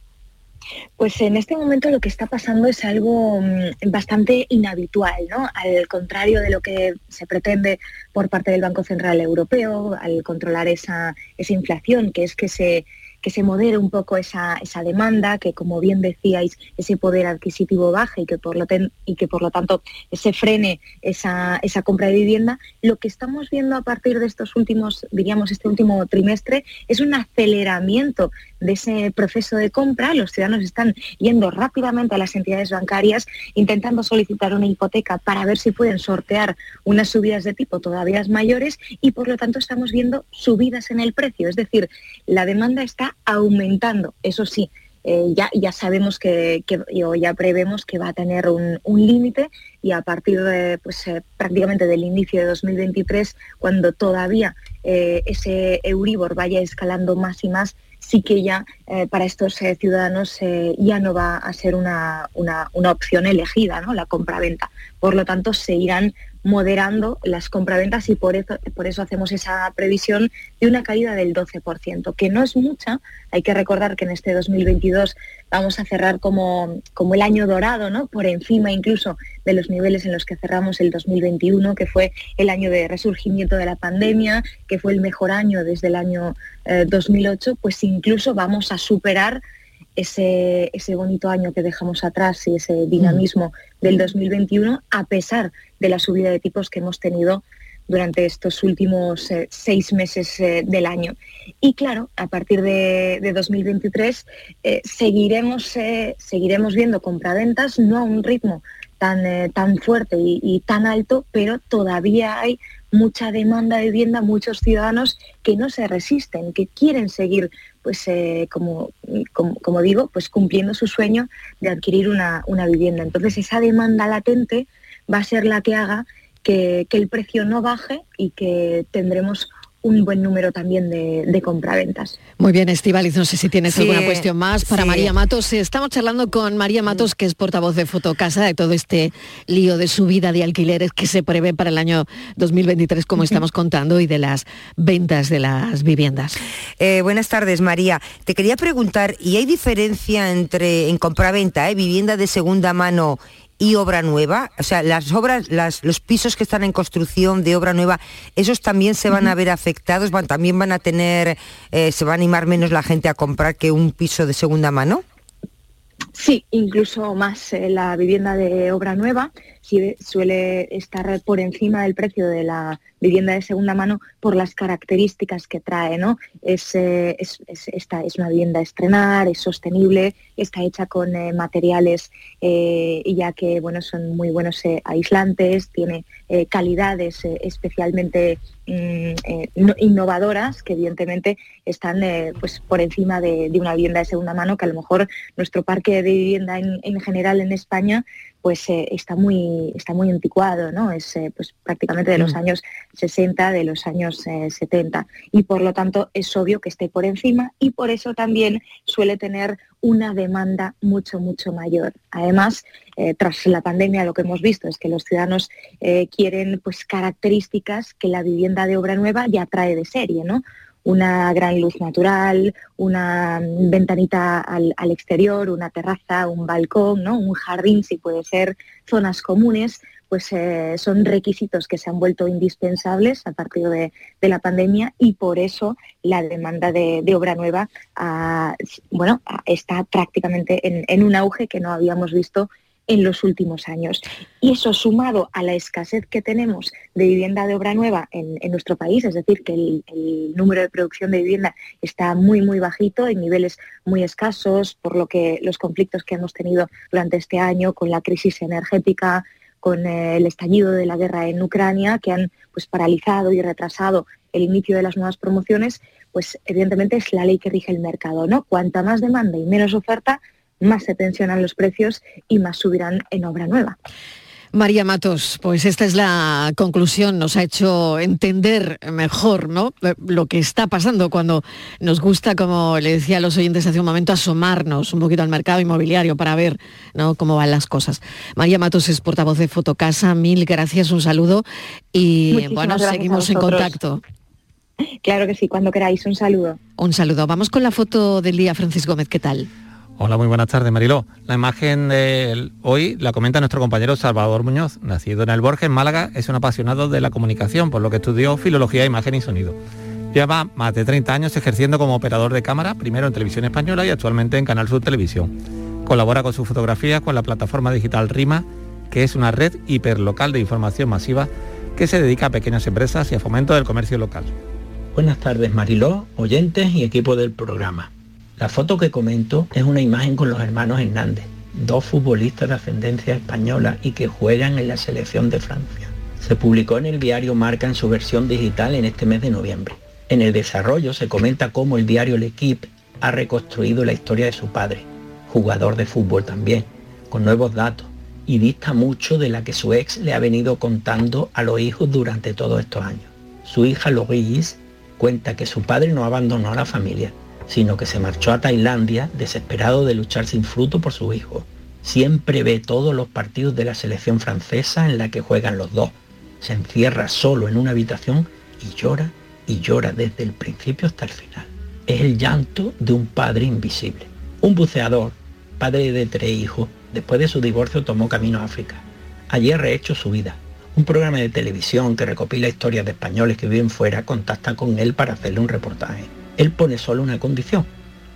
Pues en este momento lo que está pasando es algo mm, bastante inhabitual, ¿no? Al contrario de lo que se pretende por parte del Banco Central Europeo, al controlar esa, esa inflación, que es que se que se modere un poco esa, esa demanda, que como bien decíais, ese poder adquisitivo baje y que por lo, ten- y que por lo tanto se frene esa, esa compra de vivienda, lo que estamos viendo a partir de estos últimos, diríamos, este último trimestre es un aceleramiento de ese proceso de compra. Los ciudadanos están yendo rápidamente a las entidades bancarias intentando solicitar una hipoteca para ver si pueden sortear unas subidas de tipo todavía mayores y por lo tanto estamos viendo subidas en el precio. Es decir, la demanda está aumentando. Eso sí, eh, ya, ya sabemos que, o ya prevemos que va a tener un, límite y a partir pues, eh, prácticamente del inicio de 2023, cuando todavía eh, ese Euribor vaya escalando más y más, sí que ya para estos ciudadanos ya no va a ser una, una- una opción elegida, ¿no? la compra-venta. Por lo tanto, se irán moderando las compraventas y por eso, por eso hacemos esa previsión de una caída del 12%, que no es mucha. Hay que recordar que en este 2022 vamos a cerrar como, como el año dorado, ¿no? por encima incluso de los niveles en los que cerramos el 2021, que fue el año de resurgimiento de la pandemia, que fue el mejor año desde el año eh, 2008, pues incluso vamos a superar ese, ese bonito año que dejamos atrás y ese dinamismo del 2021, a pesar de la subida de tipos que hemos tenido durante estos últimos eh, seis meses eh, del año. Y claro, a partir de, de 2023 eh, seguiremos, seguiremos viendo compraventas, no a un ritmo tan, tan fuerte y, y tan alto, pero todavía hay mucha demanda de vivienda, muchos ciudadanos que no se resisten, que quieren seguir, pues eh, como, como, como digo, pues cumpliendo su sueño de adquirir una, una vivienda. Entonces esa demanda latente va a ser la que haga que, que el precio no baje y que tendremos un buen número también de, de compraventas. Muy bien, Estivaliz, no sé si tienes Sí, alguna cuestión más para sí. María Matos. Estamos charlando con María Matos, que es portavoz de Fotocasa, de todo este lío de subida de alquileres que se prevé para el año 2023, como estamos contando, y de las ventas de las viviendas. Eh, buenas tardes, María. Te quería preguntar, ¿y hay diferencia entre en compraventa, eh, vivienda de segunda mano y obra nueva? O sea, las obras, las- los pisos que están en construcción de obra nueva, ¿esos también se van a ver afectados? Van, ¿También van a tener, eh, se va a animar menos la gente a comprar que un piso de segunda mano? Sí, incluso más eh, la vivienda de obra nueva suele estar por encima del precio de la vivienda de segunda mano por las características que trae, ¿no? Es, eh, es- es- esta es una vivienda estrenar, es sostenible, está hecha con eh, materiales eh, ya que bueno, son muy buenos eh, aislantes, tiene calidades especialmente mm, no- innovadoras que evidentemente están pues por encima de, de una vivienda de segunda mano que a lo mejor nuestro parque de vivienda en, en general en España pues eh, está muy está muy anticuado, ¿no? Es eh, pues prácticamente de los Mm. años 60, de los años eh, 70 y por lo tanto es obvio que esté por encima y por eso también suele tener una demanda mucho mucho mayor. Además, eh, tras la pandemia lo que hemos visto es que los ciudadanos quieren pues características que la vivienda de obra nueva ya trae de serie, ¿no? Una gran luz natural, una ventanita al, exterior, una terraza, un balcón, ¿no? un jardín si puede ser, zonas comunes, pues eh, son requisitos que se han vuelto indispensables a partir de, la pandemia y por eso la demanda de, obra nueva bueno, está prácticamente en, en un auge que no habíamos visto en los últimos años. Y eso sumado a la escasez que tenemos de vivienda de obra nueva en, nuestro país, es decir, que el, el número de producción de vivienda está muy, muy bajito, en niveles muy escasos, por lo que los conflictos que hemos tenido durante este año con la crisis energética, con eh, el estallido de la guerra en Ucrania, que han pues, paralizado y retrasado el inicio de las nuevas promociones, pues evidentemente es la ley que rige el mercado, ¿no? Cuanta más demanda y menos oferta, más se tensionan los precios y más subirán en obra nueva. María Matos, pues esta es la conclusión, nos ha hecho entender mejor ¿no? Eh, lo que está pasando cuando nos gusta, como le decía a los oyentes hace un momento, asomarnos un poquito al mercado inmobiliario para ver ¿no? cómo van las cosas. María Matos es portavoz de Fotocasa, mil gracias, un saludo y Muchísimas bueno, seguimos en contacto. Claro que sí, cuando queráis, un saludo. Un saludo. Vamos con la foto del día, Francis Gómez, ¿qué tal? Hola, muy buenas tardes, Mariló. La imagen de hoy la comenta nuestro compañero Salvador Muñoz. Nacido en el Borges, en Málaga, es un apasionado de la comunicación, por lo que estudió filología, imagen y sonido. Lleva más de 30 años ejerciendo como operador de cámara, primero en Televisión Española y actualmente en Canal Sur Televisión. Colabora con sus fotografías con la plataforma digital RIMA, que es una red hiperlocal de información masiva que se dedica a pequeñas empresas y a fomento del comercio local. Buenas tardes Mariló, oyentes y equipo del programa. La foto que comento es una imagen con los hermanos Hernández, dos futbolistas de ascendencia española y que juegan en la selección de Francia. Se publicó en el diario Marca en su versión digital en este mes de noviembre. En el desarrollo se comenta cómo el diario L'Equipe ha reconstruido la historia de su padre, jugador de fútbol también, con nuevos datos, y dista mucho de la que su ex le ha venido contando a los hijos durante todos estos años. Su hija Louise cuenta que su padre no abandonó a la familia, sino que se marchó a Tailandia desesperado de luchar sin fruto por su hijo. Siempre ve todos los partidos de la selección francesa en la que juegan los dos. Se encierra solo en una habitación y llora y llora desde el principio hasta el final. Es el llanto de un padre invisible. Un buceador, padre de tres hijos, después de su divorcio tomó camino a África. Allí ha rehecho su vida. Un programa de televisión que recopila historias de españoles que viven fuera contacta con él para hacerle un reportaje. Él pone solo una condición,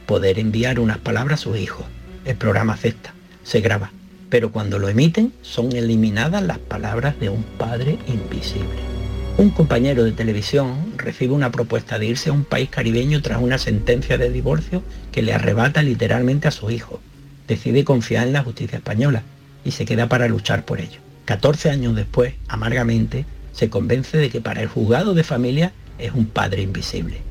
poder enviar unas palabras a sus hijos. El programa acepta, se graba, pero cuando lo emiten son eliminadas las palabras de un padre invisible. Un compañero de televisión recibe una propuesta de irse a un país caribeño tras una sentencia de divorcio que le arrebata literalmente a su hijo. Decide confiar en la justicia española y se queda para luchar por ello. 14 años después, amargamente, se convence de que para el juzgado de familia es un padre invisible.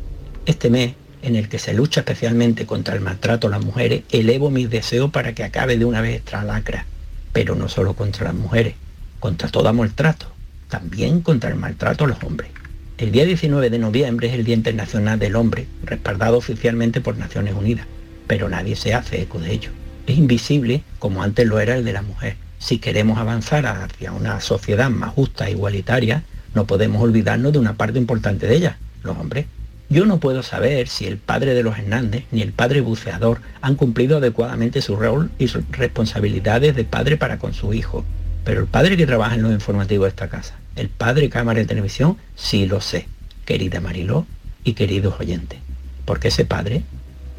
Este mes, en el que se lucha especialmente contra el maltrato a las mujeres, elevo mis deseos para que acabe de una vez esta lacra. Pero no solo contra las mujeres, contra todo maltrato, también contra el maltrato a los hombres. El día 19 de noviembre es el Día Internacional del Hombre, respaldado oficialmente por Naciones Unidas, pero nadie se hace eco de ello. Es invisible como antes lo era el de la mujer. Si queremos avanzar hacia una sociedad más justa e igualitaria, no podemos olvidarnos de una parte importante de ella, los hombres. Yo no puedo saber si el padre de los Hernández ni el padre buceador han cumplido adecuadamente su rol y sus responsabilidades de padre para con su hijo. Pero el padre que trabaja en los informativos de esta casa, el padre cámara de televisión, sí lo sé, querida Mariló y queridos oyentes. Porque ese padre,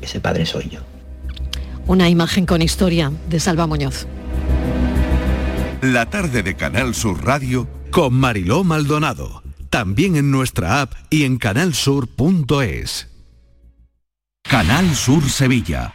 ese padre soy yo. Una imagen con historia de Salva Muñoz. La tarde de Canal Sur Radio con Mariló Maldonado. También en nuestra app y en canalsur.es. Canal Sur Sevilla.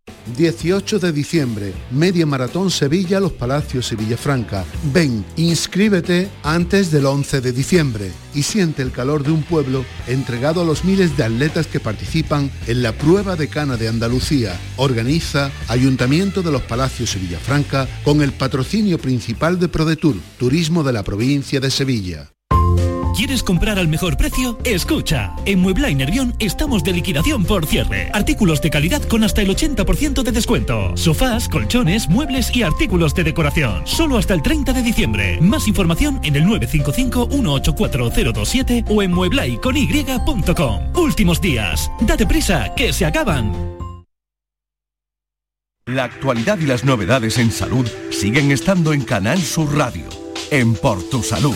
18 de diciembre, Media Maratón Sevilla Los Palacios y Villafranca. Ven, inscríbete antes del 11 de diciembre y siente el calor de un pueblo entregado a los miles de atletas que participan en la prueba de cana de Andalucía. Organiza Ayuntamiento de Los Palacios y Villafranca con el patrocinio principal de ProDetour, Turismo de la provincia de Sevilla. ¿Quieres comprar al mejor precio? Escucha, en Muebla y Nervión estamos de liquidación por cierre. Artículos de calidad con hasta el 80% de descuento. Sofás, colchones, muebles y artículos de decoración. Solo hasta el 30 de diciembre. Más información en el 955-184027 o en mueblaiCony.com. Últimos días. Date prisa, que se acaban. La actualidad y las novedades en salud siguen estando en Canal Sur Radio, en Por Tu Salud.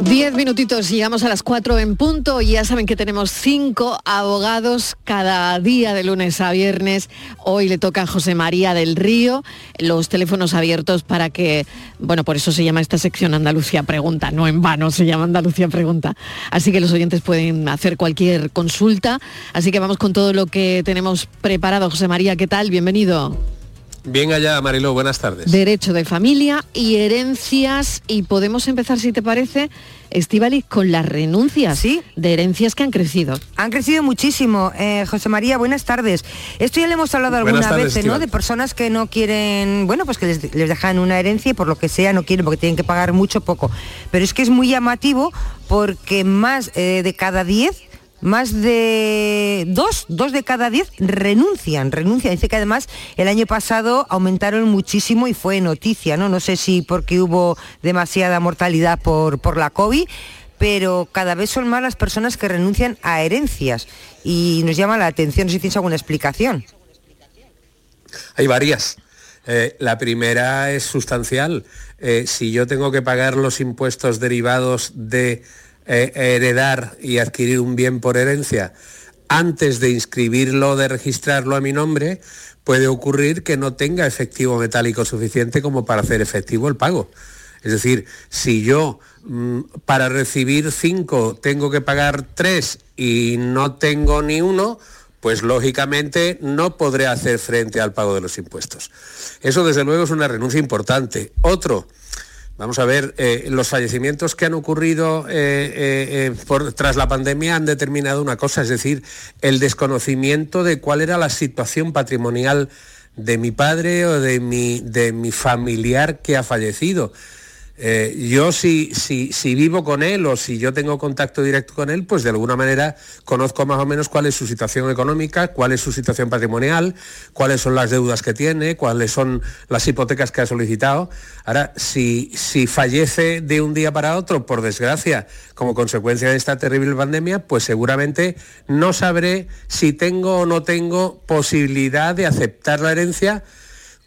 Diez minutitos, llegamos a las cuatro en punto y ya saben que tenemos cinco abogados cada día de lunes a viernes. Hoy le toca a José María del Río los teléfonos abiertos para que, bueno, por eso se llama esta sección Andalucía Pregunta, no en vano se llama Andalucía Pregunta. Así que los oyentes pueden hacer cualquier consulta. Así que vamos con todo lo que tenemos preparado. José María, ¿qué tal? Bienvenido. Bien allá, Mariló, buenas tardes. Derecho de familia y herencias. Y podemos empezar, si te parece, Estivali, con las renuncias ¿Sí? de herencias que han crecido. Han crecido muchísimo. Eh, José María, buenas tardes. Esto ya le hemos hablado alguna vez, ¿no? De personas que no quieren, bueno, pues que les, les, dejan una herencia y por lo que sea no quieren porque tienen que pagar mucho poco. Pero es que es muy llamativo porque más eh, de cada diez más de dos, dos de cada diez renuncian, renuncian. Dice que además el año pasado aumentaron muchísimo y fue noticia, ¿no? No sé si porque hubo demasiada mortalidad por, por la COVID, pero cada vez son más las personas que renuncian a herencias y nos llama la atención, no si tienes alguna explicación. Hay varias. Eh, la primera es sustancial. Eh, si yo tengo que pagar los impuestos derivados de eh, heredar y adquirir un bien por herencia antes de inscribirlo, de registrarlo a mi nombre, puede ocurrir que no tenga efectivo metálico suficiente como para hacer efectivo el pago. Es decir, si yo mm, para recibir cinco tengo que pagar tres y no tengo ni uno, pues lógicamente no podré hacer frente al pago de los impuestos. Eso desde luego es una renuncia importante. Otro, Vamos a ver, eh, los fallecimientos que han ocurrido eh, eh, tras la pandemia han determinado una cosa, es decir, el desconocimiento de cuál era la situación patrimonial de mi padre o de mi, de mi familiar que ha fallecido. Eh, yo si, si, si, vivo con él o si yo tengo contacto directo con él, pues de alguna manera conozco más o menos cuál es su situación económica, cuál es su situación patrimonial, cuáles son las deudas que tiene, cuáles son las hipotecas que ha solicitado. Ahora, si, si fallece de un día para otro, por desgracia, como consecuencia de esta terrible pandemia, pues seguramente no sabré si tengo o no tengo posibilidad de aceptar la herencia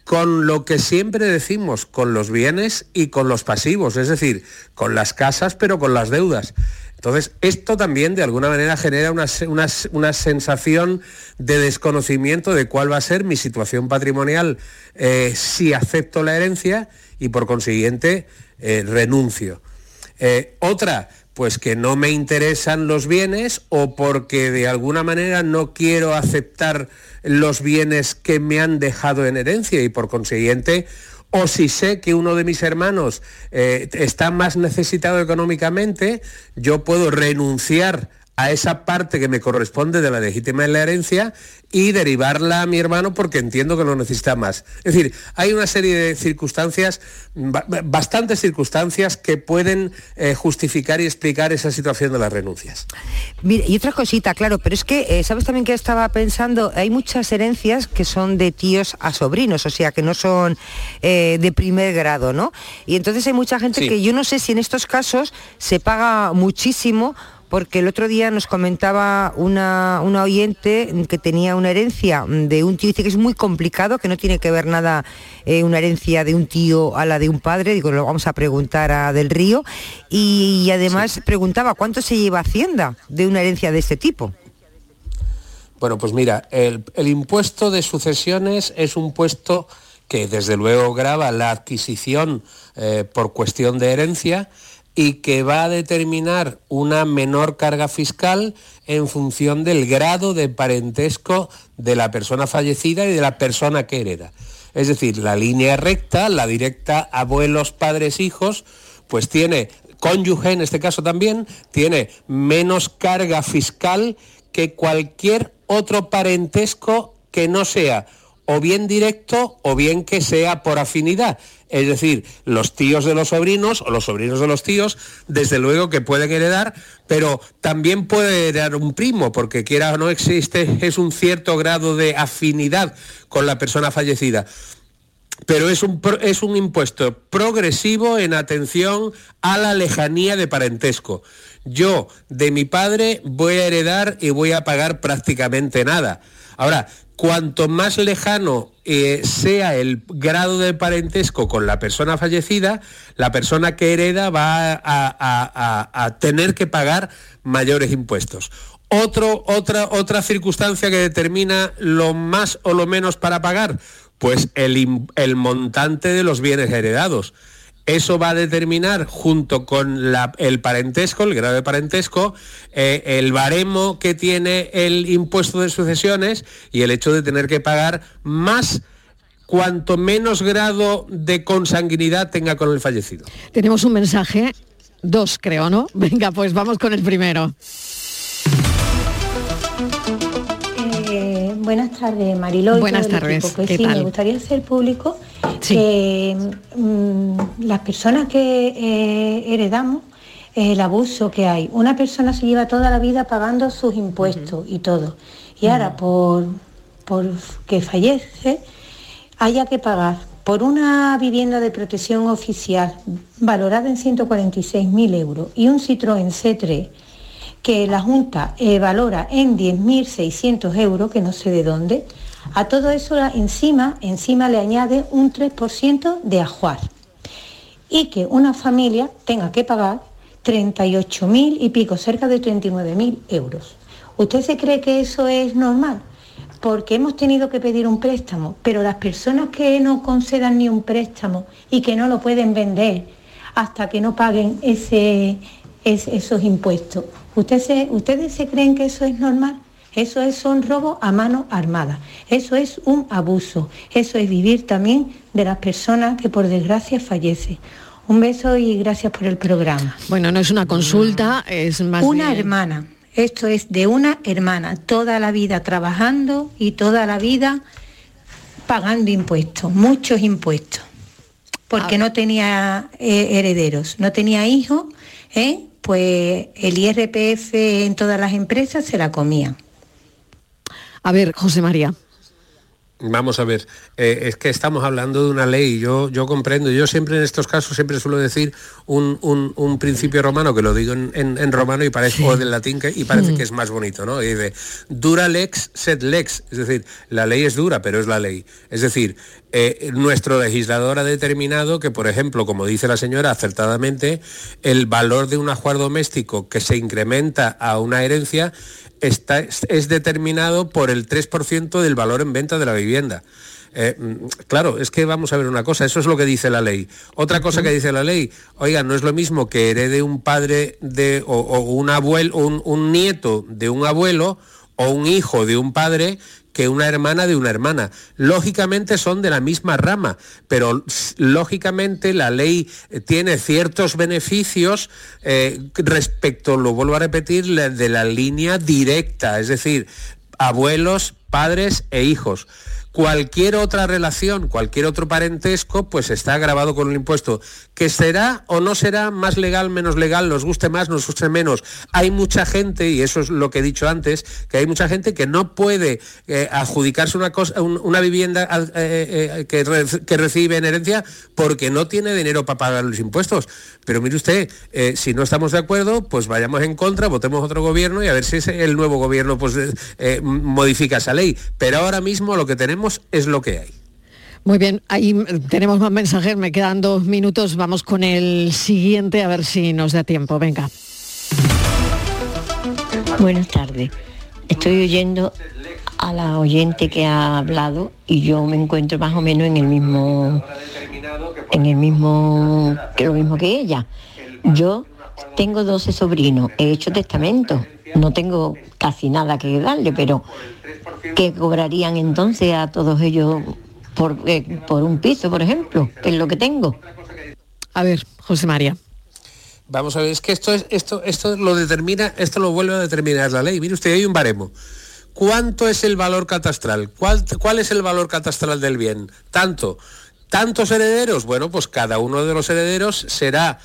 con lo que siempre decimos, con los bienes y con los pasivos, es decir, con las casas pero con las deudas. Entonces, esto también de alguna manera genera una, una, una, sensación de desconocimiento de cuál va a ser mi situación patrimonial eh, si acepto la herencia y por consiguiente eh, renuncio. Eh, otra, pues que no me interesan los bienes o porque de alguna manera no quiero aceptar los bienes que me han dejado en herencia. Y por consiguiente o si sé que uno de mis hermanos eh, está más necesitado económicamente, yo puedo renunciar a esa parte que me corresponde de la legítima en la herencia y derivarla a mi hermano porque entiendo que lo necesita más. Es decir, hay una serie de circunstancias, bastantes circunstancias que pueden eh, justificar y explicar esa situación de las renuncias. Mira, y otra cosita, claro, pero es que, eh, ¿sabes también que estaba pensando? Hay muchas herencias que son de tíos a sobrinos, o sea, que no son eh, de primer grado, ¿no? Y entonces hay mucha gente sí. que yo no sé si en estos casos se paga muchísimo porque el otro día nos comentaba una, una, oyente que tenía una herencia de un tío, dice que es muy complicado, que no tiene que ver nada eh, una herencia de un tío a la de un padre, digo, lo vamos a preguntar a Del Río, y, y además sí. preguntaba cuánto se lleva Hacienda de una herencia de este tipo. Bueno, pues mira, el, el impuesto de sucesiones es un puesto que desde luego grava la adquisición eh, por cuestión de herencia, y que va a determinar una menor carga fiscal en función del grado de parentesco de la persona fallecida y de la persona que hereda. Es decir, la línea recta, la directa abuelos, padres, hijos, pues tiene, cónyuge en este caso también, tiene menos carga fiscal que cualquier otro parentesco que no sea o bien directo o bien que sea por afinidad. Es decir, los tíos de los sobrinos o los sobrinos de los tíos, desde luego que pueden heredar, pero también puede heredar un primo, porque quiera o no existe, es un cierto grado de afinidad con la persona fallecida. Pero es un, es un impuesto progresivo en atención a la lejanía de parentesco. Yo de mi padre voy a heredar y voy a pagar prácticamente nada. Ahora, cuanto más lejano eh, sea el grado de parentesco con la persona fallecida, la persona que hereda va a, tener que pagar mayores impuestos. otra, otra circunstancia que determina lo más o lo menos para pagar, pues el montante de los bienes heredados. Eso va a determinar, junto con el parentesco, el grado de parentesco, eh, el baremo que tiene el impuesto de sucesiones y el hecho de tener que pagar más cuanto menos grado de consanguinidad tenga con el fallecido. Tenemos un mensaje, dos creo, ¿no? Venga, pues vamos con el primero. Buenas tardes, Mariló. Buenas tardes. Pues sí, me gustaría hacer público que mm, las personas que eh, heredamos el abuso que hay. Una persona se lleva toda la vida pagando sus impuestos y todo. Y ahora, por, por que fallece, haya que pagar por una vivienda de protección oficial valorada en 146.000 euros y un Citroën C3 que la Junta eh, valora en 10.600 euros, que no sé de dónde, a todo eso encima, encima le añade un 3% de ajuar. Y que una familia tenga que pagar 38.000 y pico, cerca de 39.000 euros. ¿Usted se cree que eso es normal? Porque hemos tenido que pedir un préstamo, pero las personas que no concedan ni un préstamo y que no lo pueden vender hasta que no paguen ese, esos impuestos, ¿Ustedes se creen que eso es normal? Eso es un robo a mano armada. Eso es un abuso. Eso es vivir también de las personas que por desgracia fallecen. Un beso y gracias por el programa. Bueno, no es una consulta, es más Una hermana. Esto es de una hermana, toda la vida trabajando y toda la vida pagando impuestos, muchos impuestos, porque ah. no tenía eh, herederos, no tenía hijos, ¿eh? pues el IRPF en todas las empresas se la comían. A ver, José María. Vamos a ver, eh, es que estamos hablando de una ley, yo, yo comprendo, yo siempre en estos casos siempre suelo decir un, principio romano, que lo digo en, romano y parece, o del latín, que, y parece mm. que es más bonito, ¿no? Y dice, dura lex sed lex, es decir, la ley es dura, pero es la ley. Es decir, eh, nuestro legislador ha determinado que, por ejemplo, como dice la señora acertadamente, el valor de un ajuar doméstico que se incrementa a una herencia está, es determinado por el 3% del valor en venta de la vivienda. Eh, mm, claro, es que vamos a ver una cosa, eso es lo que dice la ley. Otra cosa que dice la ley, oiga, no es lo mismo que herede un padre de, o, un abuelo, un nieto de un abuelo o un hijo de un padre que una hermana de una hermana. Lógicamente son de la misma rama, pero lógicamente la ley tiene ciertos beneficios eh, respecto, lo vuelvo a repetir, de la línea directa, es decir, abuelos, padres e hijos cualquier otra relación, cualquier otro parentesco, pues está grabado con el impuesto. Que será o no será más legal, menos legal, nos guste más, nos guste menos. Hay mucha gente, y eso es lo que he dicho antes, que hay mucha gente que no puede eh, adjudicarse una, cosa, una vivienda eh, eh, que, recibe en herencia porque no tiene dinero para pagar los impuestos. Pero mire usted, si no estamos de acuerdo, pues vayamos en contra, votemos otro gobierno y a ver si el nuevo gobierno pues, modifica esa ley. Pero ahora mismo lo que tenemos es lo que hay. Muy bien, ahí tenemos más mensajes, me quedan dos minutos, vamos con el siguiente a ver si nos da tiempo, venga. Buenas tardes, estoy oyendo a la oyente que ha hablado y yo me encuentro más o menos en el mismo en el mismo que lo mismo que ella. Yo tengo 12 sobrinos, he hecho testamento, no tengo casi nada que darle, pero ¿qué cobrarían entonces a todos ellos por, eh, por un piso, por ejemplo, que es lo que tengo? A ver, José María. Vamos a ver, es que esto, es, esto, esto lo determina, esto lo vuelve a determinar la ley. Mire usted, hay un baremo. ¿cuánto es el valor catastral? ¿Cuál, ¿Cuál es el valor catastral del bien? Tanto. ¿Tantos herederos? Bueno, pues cada uno de los herederos será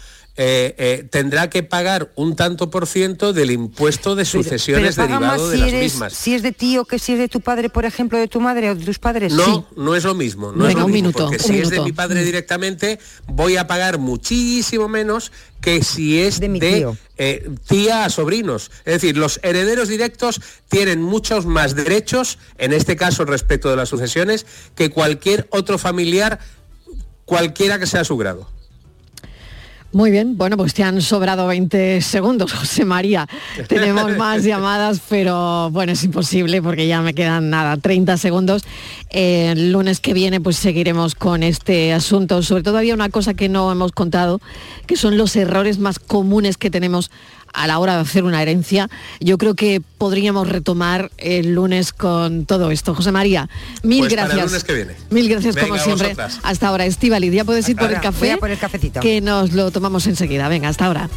eh, eh, tendrá que pagar un tanto por ciento del impuesto de sucesiones derivado de las mismas. Si es de tío que si es de tu padre, por ejemplo, de tu madre o de tus padres. No, no es lo mismo. No es lo mismo, porque si es de mi padre mm. directamente, voy a pagar muchísimo menos que si es de, eh, tía a sobrinos. Es decir, los herederos directos tienen muchos más derechos, en este caso respecto de las sucesiones, que cualquier otro familiar, cualquiera que sea su grado. Muy bien, bueno, pues te han sobrado 20 segundos, José María. Tenemos más llamadas, pero bueno, es imposible porque ya me quedan nada, 30 segundos. el lunes que viene pues seguiremos con este asunto. Sobre todo había una cosa que no hemos contado, que son los errores más comunes que tenemos a la hora de hacer una herencia. Yo creo que podríamos retomar el lunes con todo esto. José María, mil pues gracias. el lunes que viene. Mil gracias como siempre. Hasta ahora, Estivali, ya puedes ir por el café. por el cafecito. Que nos lo tomamos enseguida. Venga, hasta ahora.